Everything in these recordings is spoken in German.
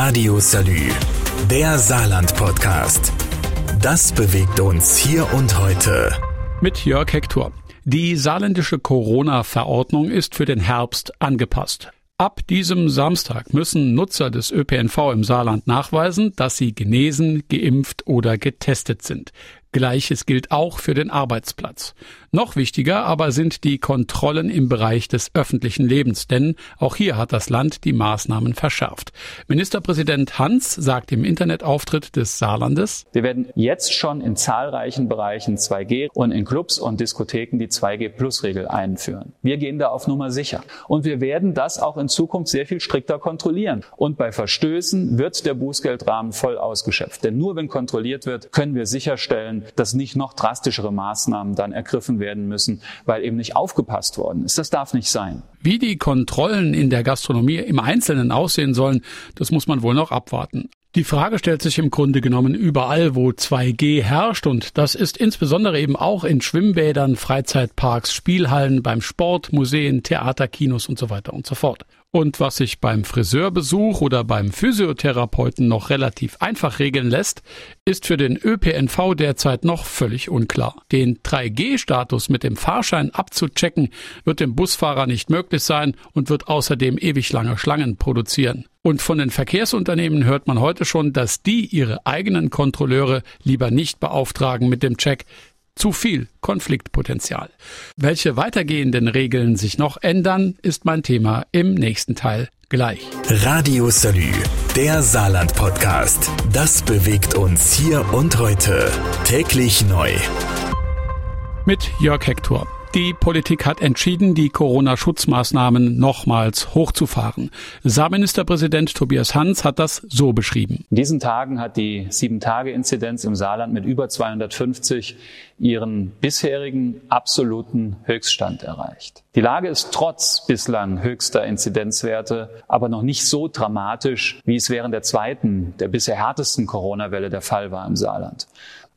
Radio Salü, der Saarland-Podcast. Das bewegt uns hier und heute. Mit Jörg Hector. Die saarländische Corona-Verordnung ist für den Herbst angepasst. Ab diesem Samstag müssen Nutzer des ÖPNV im Saarland nachweisen, dass sie genesen, geimpft oder getestet sind. Gleiches gilt auch für den Arbeitsplatz. Noch wichtiger aber sind die Kontrollen im Bereich des öffentlichen Lebens, denn auch hier hat das Land die Maßnahmen verschärft. Ministerpräsident Hans sagt im Internetauftritt des Saarlandes, Wir werden jetzt schon in zahlreichen Bereichen 2G und in Clubs und Diskotheken die 2G-Plus-Regel einführen. Wir gehen da auf Nummer sicher. Und wir werden das auch in Zukunft sehr viel strikter kontrollieren. Und bei Verstößen wird der Bußgeldrahmen voll ausgeschöpft. Denn nur wenn kontrolliert wird, können wir sicherstellen, dass nicht noch drastischere Maßnahmen dann ergriffen werden müssen, weil eben nicht aufgepasst worden ist. Das darf nicht sein. Wie die Kontrollen in der Gastronomie im Einzelnen aussehen sollen, das muss man wohl noch abwarten. Die Frage stellt sich im Grunde genommen überall, wo 2G herrscht und das ist insbesondere eben auch in Schwimmbädern, Freizeitparks, Spielhallen, beim Sport, Museen, Theater, Kinos und so weiter und so fort. Und was sich beim Friseurbesuch oder beim Physiotherapeuten noch relativ einfach regeln lässt, ist für den ÖPNV derzeit noch völlig unklar. Den 3G-Status mit dem Fahrschein abzuchecken, wird dem Busfahrer nicht möglich sein und wird außerdem ewig lange Schlangen produzieren. Und von den Verkehrsunternehmen hört man heute schon, dass die ihre eigenen Kontrolleure lieber nicht beauftragen mit dem Check, zu viel Konfliktpotenzial. Welche weitergehenden Regeln sich noch ändern, ist mein Thema im nächsten Teil gleich. Radio Salü, der Saarland-Podcast. Das bewegt uns hier und heute. Täglich neu. Mit Jörg Hector. Die Politik hat entschieden, die Corona-Schutzmaßnahmen nochmals hochzufahren. Saarministerpräsident Tobias Hans hat das so beschrieben. In diesen Tagen hat die Sieben-Tage-Inzidenz im Saarland mit über 250 ihren bisherigen absoluten Höchststand erreicht. Die Lage ist trotz bislang höchster Inzidenzwerte aber noch nicht so dramatisch, wie es während der zweiten, der bisher härtesten Corona-Welle der Fall war im Saarland.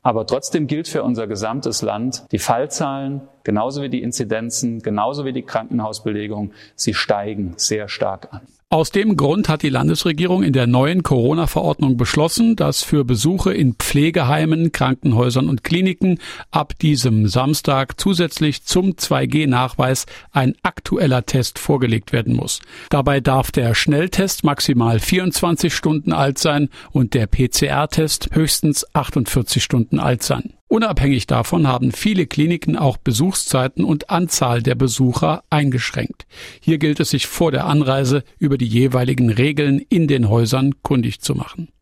Aber trotzdem gilt für unser gesamtes Land, die Fallzahlen, genauso wie die Inzidenzen, genauso wie die Krankenhausbelegung, sie steigen sehr stark an. Aus dem Grund hat die Landesregierung in der neuen Corona-Verordnung beschlossen, dass für Besuche in Pflegeheimen, Krankenhäusern und Kliniken ab diesem Samstag zusätzlich zum 2G-Nachweis ein aktueller Test vorgelegt werden muss. Dabei darf der Schnelltest maximal 24 Stunden alt sein und der PCR-Test höchstens 48 Stunden alt sein. Unabhängig davon haben viele Kliniken auch Besuchszeiten und Anzahl der Besucher eingeschränkt. Hier gilt es sich vor der Anreise über die jeweiligen Regeln in den Häusern kundig zu machen.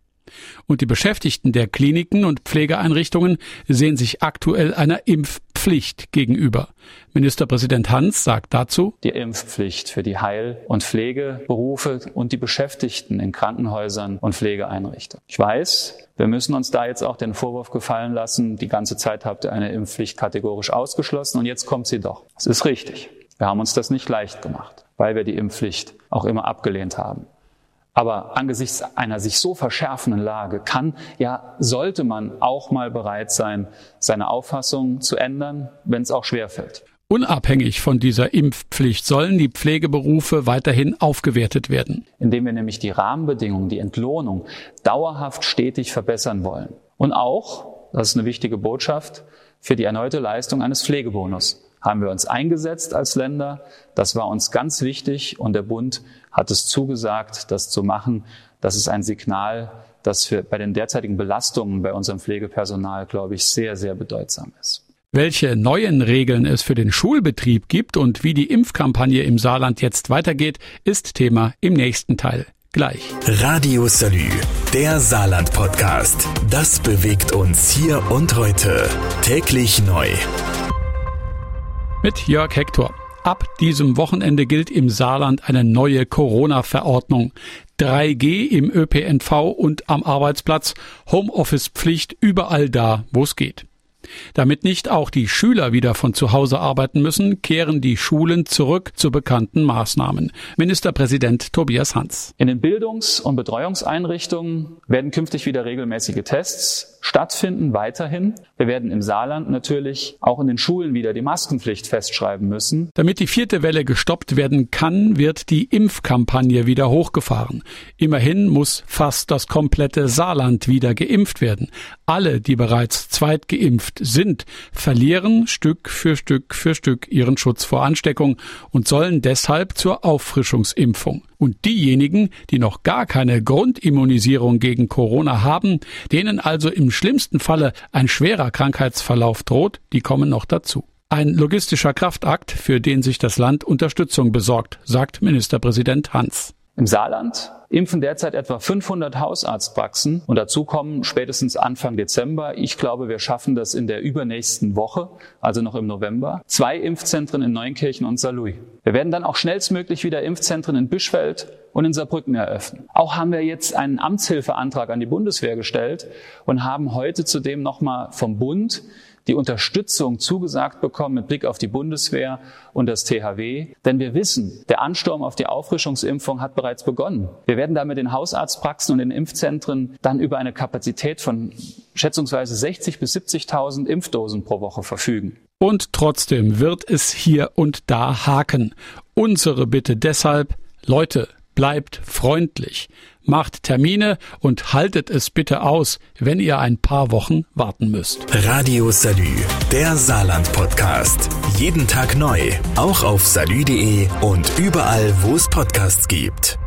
Und die Beschäftigten der Kliniken und Pflegeeinrichtungen sehen sich aktuell einer Impfpflicht gegenüber. Ministerpräsident Hans sagt dazu, Die Impfpflicht für die Heil- und Pflegeberufe und die Beschäftigten in Krankenhäusern und Pflegeeinrichtungen. Ich weiß, wir müssen uns da jetzt auch den Vorwurf gefallen lassen, die ganze Zeit habt ihr eine Impfpflicht kategorisch ausgeschlossen und jetzt kommt sie doch. Es ist richtig. Wir haben uns das nicht leicht gemacht, weil wir die Impfpflicht auch immer abgelehnt haben. Aber angesichts einer sich so verschärfenden Lage kann, ja, sollte man auch mal bereit sein, seine Auffassung zu ändern, wenn es auch schwerfällt. Unabhängig von dieser Impfpflicht sollen die Pflegeberufe weiterhin aufgewertet werden. Indem wir nämlich die Rahmenbedingungen, die Entlohnung dauerhaft stetig verbessern wollen. Und auch, das ist eine wichtige Botschaft, für die erneute Leistung eines Pflegebonus haben wir uns eingesetzt als Länder. Das war uns ganz wichtig und der Bund hat es zugesagt, das zu machen. Das ist ein Signal, das für, bei den derzeitigen Belastungen bei unserem Pflegepersonal, glaube ich, sehr, sehr bedeutsam ist. Welche neuen Regeln es für den Schulbetrieb gibt und wie die Impfkampagne im Saarland jetzt weitergeht, ist Thema im nächsten Teil. Gleich. Radio Salü, der Saarland-Podcast. Das bewegt uns hier und heute. Täglich neu. Mit Jörg Hector. Ab diesem Wochenende gilt im Saarland eine neue Corona-Verordnung. 3G im ÖPNV und am Arbeitsplatz, Homeoffice-Pflicht überall da, wo es geht. Damit nicht auch die Schüler wieder von zu Hause arbeiten müssen, kehren die Schulen zurück zu bekannten Maßnahmen. Ministerpräsident Tobias Hans. In den Bildungs- und Betreuungseinrichtungen werden künftig wieder regelmäßige Tests stattfinden, weiterhin. Wir werden im Saarland natürlich auch in den Schulen wieder die Maskenpflicht festschreiben müssen. Damit die vierte Welle gestoppt werden kann, wird die Impfkampagne wieder hochgefahren. Immerhin muss fast das komplette Saarland wieder geimpft werden. Alle, die bereits zweitgeimpft sind, verlieren Stück für Stück für Stück ihren Schutz vor Ansteckung und sollen deshalb zur Auffrischungsimpfung. Und diejenigen, die noch gar keine Grundimmunisierung gegen Corona haben, denen also im schlimmsten Falle ein schwerer Krankheitsverlauf droht, die kommen noch dazu. Ein logistischer Kraftakt, für den sich das Land Unterstützung besorgt, sagt Ministerpräsident Hans. Im Saarland impfen derzeit etwa 500 Hausarztpraxen und dazu kommen spätestens Anfang Dezember, ich glaube, wir schaffen das in der übernächsten Woche, also noch im November, zwei Impfzentren in Neunkirchen und Saarlouis. Wir werden dann auch schnellstmöglich wieder Impfzentren in Bischfeld und in Saarbrücken eröffnen. Auch haben wir jetzt einen Amtshilfeantrag an die Bundeswehr gestellt und haben heute zudem nochmal vom Bund die Unterstützung zugesagt bekommen mit Blick auf die Bundeswehr und das THW. Denn wir wissen, der Ansturm auf die Auffrischungsimpfung hat bereits begonnen. Wir werden damit in Hausarztpraxen und in Impfzentren dann über eine Kapazität von schätzungsweise 60 bis 70.000 Impfdosen pro Woche verfügen. Und trotzdem wird es hier und da haken. Unsere Bitte deshalb, Leute, bleibt freundlich, macht Termine und haltet es bitte aus, wenn ihr ein paar Wochen warten müsst. Radio Salü, der Saarland Podcast. Jeden Tag neu, auch auf salü.de und überall, wo es Podcasts gibt.